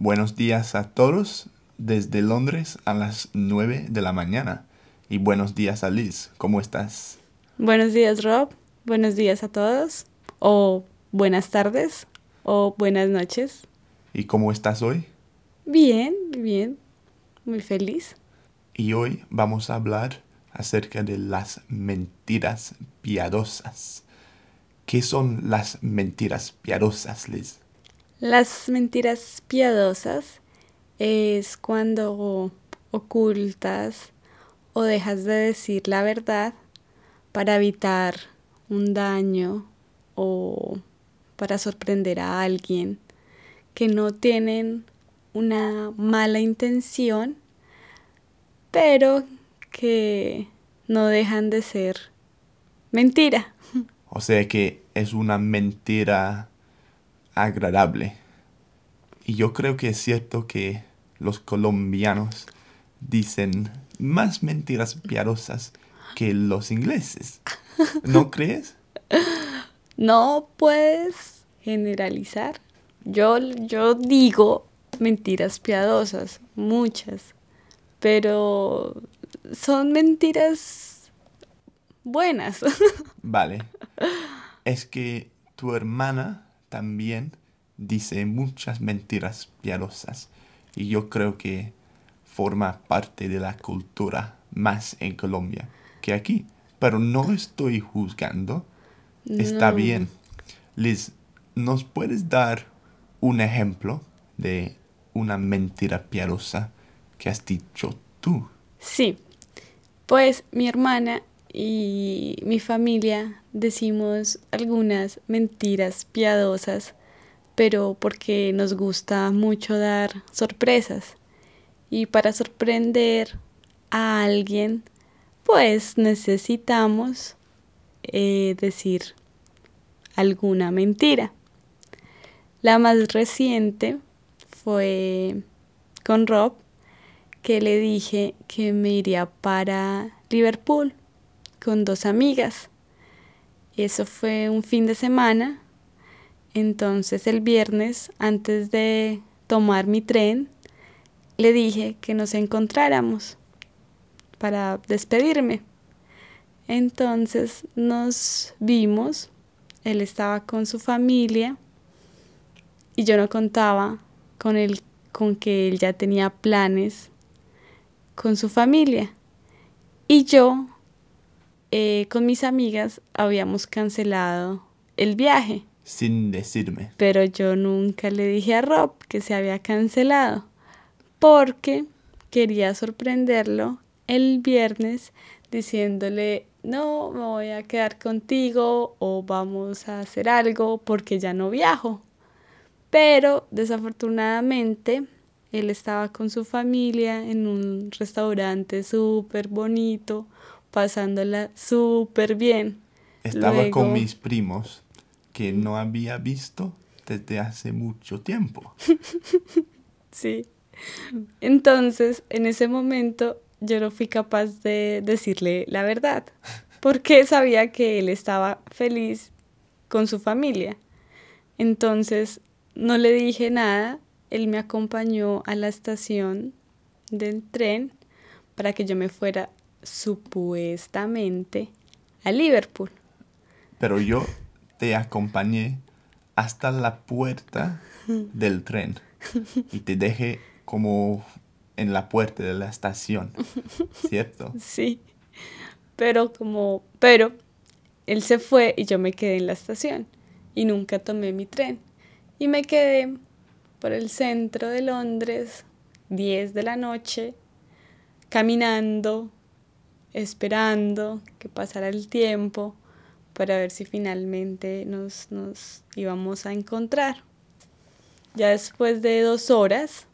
Buenos días a todos desde Londres a las 9 de la mañana. Y buenos días a Liz, ¿cómo estás? Buenos días Rob, buenos días a todos, o buenas tardes, o buenas noches. ¿Y cómo estás hoy? Bien, bien, muy feliz. Y hoy vamos a hablar acerca de las mentiras piadosas. ¿Qué son las mentiras piadosas, Liz? Las mentiras piadosas es cuando ocultas o dejas de decir la verdad para evitar un daño o para sorprender a alguien que no tienen una mala intención, pero que no dejan de ser mentira. O sea que es una mentira agradable. Y yo creo que es cierto que los colombianos dicen más mentiras piadosas que los ingleses. ¿No crees? No puedes generalizar. Yo, yo digo mentiras piadosas, muchas, pero son mentiras buenas. Vale. Es que tu hermana también dice muchas mentiras piadosas y yo creo que forma parte de la cultura más en Colombia que aquí. Pero no estoy juzgando. Está bien. Liz, ¿nos puedes dar un ejemplo de una mentira piadosa que has dicho tú? Sí. Pues mi hermana y mi familia decimos algunas mentiras piadosas, pero porque nos gusta mucho dar sorpresas. Y para sorprender a alguien, pues necesitamos eh, decir alguna mentira. La más reciente fue con Rob, que le dije que me iría para Liverpool con dos amigas. Eso fue un fin de semana. Entonces el viernes, antes de tomar mi tren, le dije que nos encontráramos para despedirme. Entonces nos vimos, él estaba con su familia y yo no contaba con él con que él ya tenía planes con su familia. Y yo eh, con mis amigas habíamos cancelado el viaje. Sin decirme. Pero yo nunca le dije a Rob que se había cancelado porque quería sorprenderlo el viernes diciéndole no, me voy a quedar contigo o vamos a hacer algo porque ya no viajo. Pero desafortunadamente él estaba con su familia en un restaurante súper bonito, pasándola súper bien. Estaba con mis primos que no había visto desde hace mucho tiempo. sí. Entonces, en ese momento, yo no fui capaz de decirle la verdad, porque sabía que él estaba feliz con su familia. Entonces, no le dije nada, él me acompañó a la estación del tren para que yo me fuera supuestamente a Liverpool. Pero yo te acompañé hasta la puerta del tren y te dejé como en la puerta de la estación, ¿cierto? Sí, pero como, pero él se fue y yo me quedé en la estación y nunca tomé mi tren y me quedé por el centro de Londres, 10 de la noche, caminando, esperando que pasara el tiempo para ver si finalmente nos, nos íbamos a encontrar. Ya después de dos horas,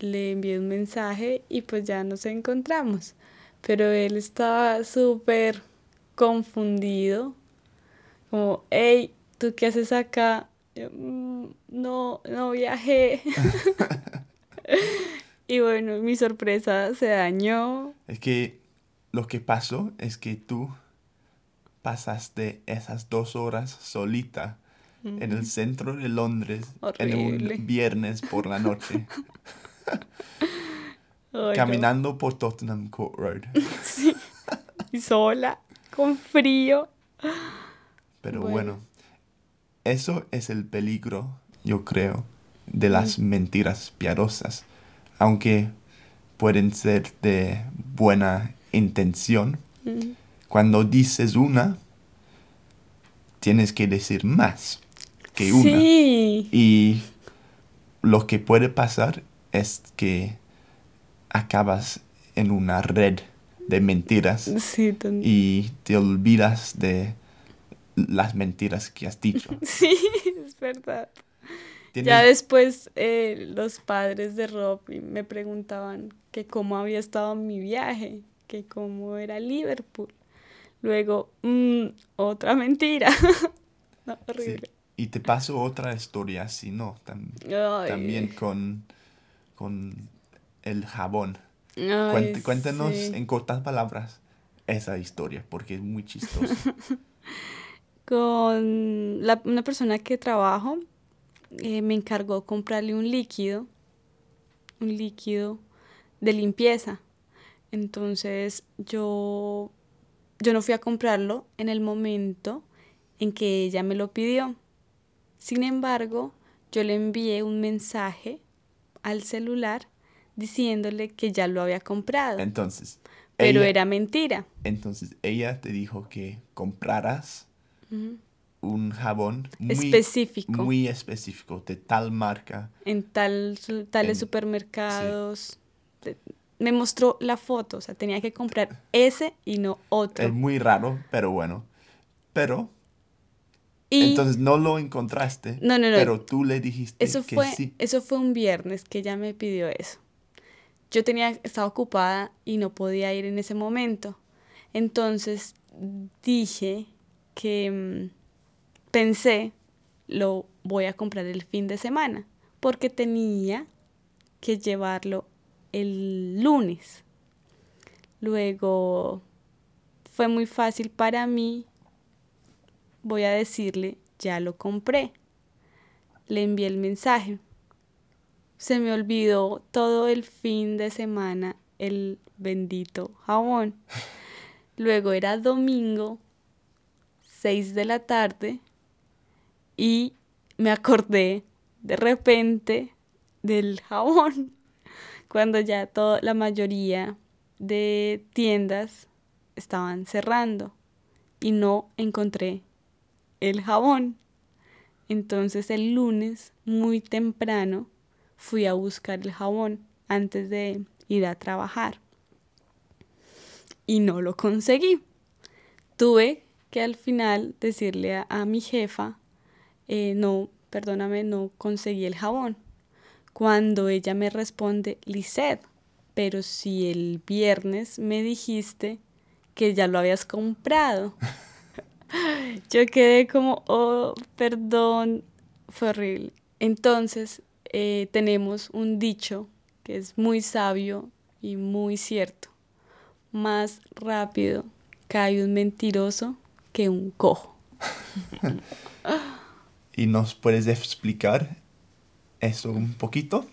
le envié un mensaje y pues ya nos encontramos. Pero él estaba súper confundido, como, hey, ¿tú qué haces acá? Mm, no, no viajé. y bueno, mi sorpresa se dañó. Es que lo que pasó es que tú pasaste esas dos horas solita en el centro de Londres en un viernes por la noche, Ay, no. caminando por Tottenham Court Road. Sí. Y sola, con frío. Pero Bueno. bueno. eso es el peligro, yo creo, de las mentiras piadosas. Aunque pueden ser de buena intención, Mm. cuando dices una, tienes que decir más que una. Sí. Y lo que puede pasar es que acabas en una red de mentiras Sí, y te olvidas de las mentiras que has dicho. sí, es verdad. Tienes- Ya después eh, los padres de Rob me preguntaban que cómo había estado mi viaje, que cómo era Liverpool. Luego, mm, otra mentira. no, sí. horrible. Y te paso otra historia así, ¿no? Tam- Ay, también con, con el jabón. ay, Cuént- cuéntanos sí. en cortas palabras esa historia, porque es muy chistosa. Con la- una persona que trabajo, eh, me encargó comprarle un líquido, un líquido de limpieza. Entonces yo, yo no fui a comprarlo en el momento en que ella me lo pidió. Sin embargo, yo le envié un mensaje al celular diciéndole que ya lo había comprado, Entonces, pero ella, era mentira. entonces ella te dijo que compraras. Un jabón muy Específico. muy específico, de tal marca. en tal, tales En- supermercados. Me mostró la foto, o sea, tenía que comprar ese y no otro. Es muy raro, pero bueno. Pero, y entonces no lo encontraste, No, no, no. pero tú le dijiste eso que fue, sí. eso fue un viernes que ella me pidió eso. Yo tenía, estaba ocupada y no podía ir en ese momento. Entonces dije que mm, pensé, lo voy a comprar el fin de semana, porque tenía que llevarlo el lunes. Luego fue muy fácil para mí. Voy a decirle, ya lo compré. Le envié el mensaje. Se me olvidó todo el fin de semana el bendito jabón. Luego era domingo, 6 de la tarde, y me acordé de repente del jabón, cuando ya toda la mayoría de tiendas estaban cerrando y no encontré el jabón. Entonces el lunes, muy temprano, fui a buscar el jabón antes de ir a trabajar. Y no lo conseguí. Tuve que al final decirle a, a mi jefa, eh, no, perdóname, no conseguí el jabón. Cuando ella me responde, Lisette, pero si el viernes me dijiste que ya lo habías comprado. Yo quedé como, oh, perdón, fue horrible. Entonces, eh, tenemos un dicho que es muy sabio y muy cierto. Más rápido cae un mentiroso que un cojo. ¿Y nos puedes explicar eso un poquito?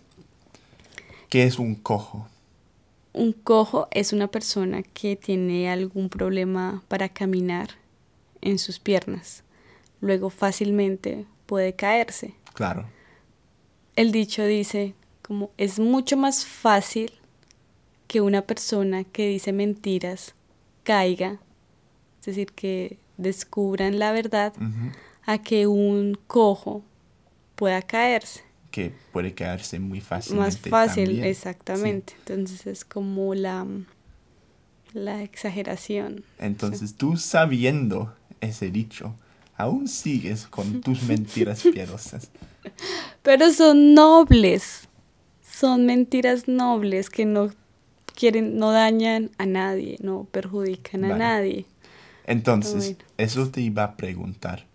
¿Qué es un cojo? Un cojo es una persona que tiene algún problema para caminar en sus piernas. Luego fácilmente puede caerse. Claro. El dicho dice como es mucho más fácil que una persona que dice mentiras caiga, es decir, que descubran la verdad. A que un cojo pueda caerse. Que puede caerse muy fácilmente. Más fácil, también. exactamente. Entonces es como la, la exageración. Sí. Entonces tú sabiendo ese dicho, aún sigues con tus mentiras piadosas. Pero son nobles. Son mentiras nobles que no quieren, no dañan a nadie, no perjudican a Vale. nadie. Entonces, Bueno. eso te iba a preguntar,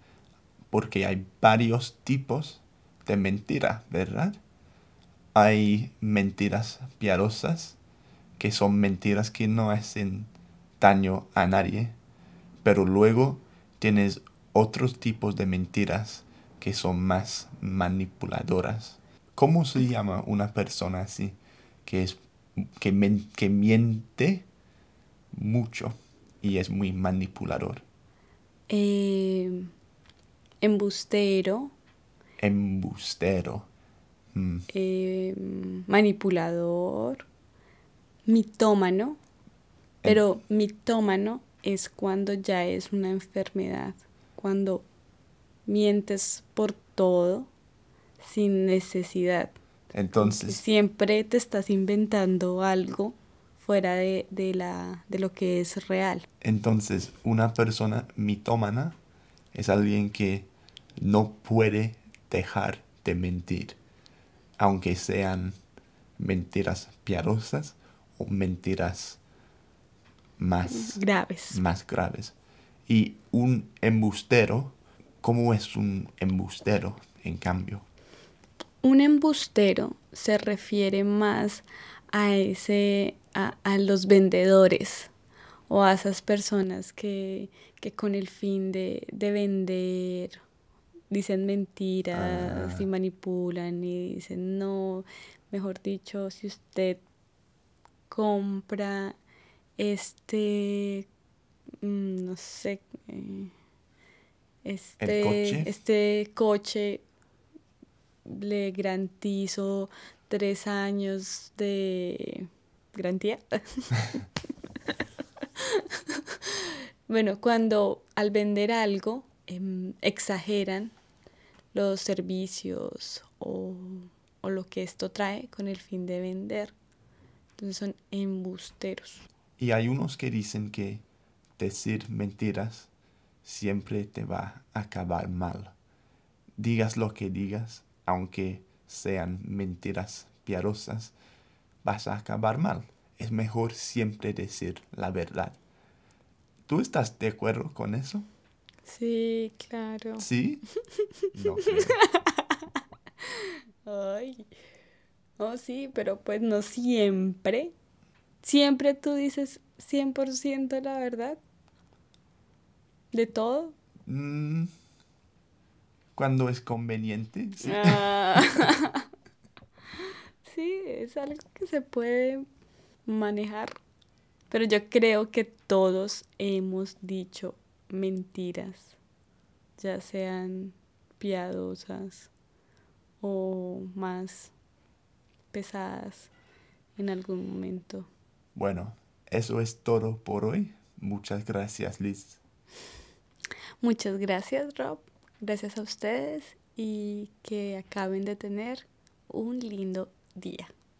porque hay varios tipos de mentira, ¿verdad? Hay mentiras piadosas, que son mentiras que no hacen daño a nadie, pero luego tienes otros tipos de mentiras que son más manipuladoras. ¿Cómo se llama una persona así que es que, men- que miente mucho y es muy manipulador? Eh, embustero, Embustero. Mm, eh, manipulador, mitómano, pero mitómano es cuando ya es una enfermedad, cuando mientes por todo sin necesidad. Entonces, siempre te estás inventando algo fuera de, de la, de lo que es real. entonces una persona mitómana es alguien que no puede dejar de mentir, aunque sean mentiras piadosas o mentiras más, Graves. más graves. Y un embustero, ¿cómo es un embustero en cambio? Un embustero se refiere más a ese, a, a los vendedores o a esas personas que, que con el fin de, de vender dicen mentiras Ah. y manipulan y dicen no, mejor dicho, si usted compra este, mm, no sé, eh, este, coche? este coche le garantizo tres años de garantía. bueno, cuando al vender algo em, exageran los servicios o, o lo que esto trae con el fin de vender. Entonces son embusteros. Y hay unos que dicen que decir mentiras siempre te va a acabar mal. Digas lo que digas, aunque sean mentiras piadosas, vas a acabar mal. Es mejor siempre decir la verdad. ¿Tú estás de acuerdo con eso? Sí, claro. ¿Sí? No creo. Ay. Oh, sí, pero pues no siempre. Siempre tú dices 100% la verdad. ¿De todo? Mm, Cuando es conveniente, sí. Ah. sí, es algo que se puede manejar. Pero yo creo que todos hemos dicho mentiras, ya sean piadosas o más pesadas en algún momento. Bueno, eso es todo por hoy. Muchas gracias, Liz. Muchas gracias, Rob. Gracias a ustedes y que acaben de tener un lindo día.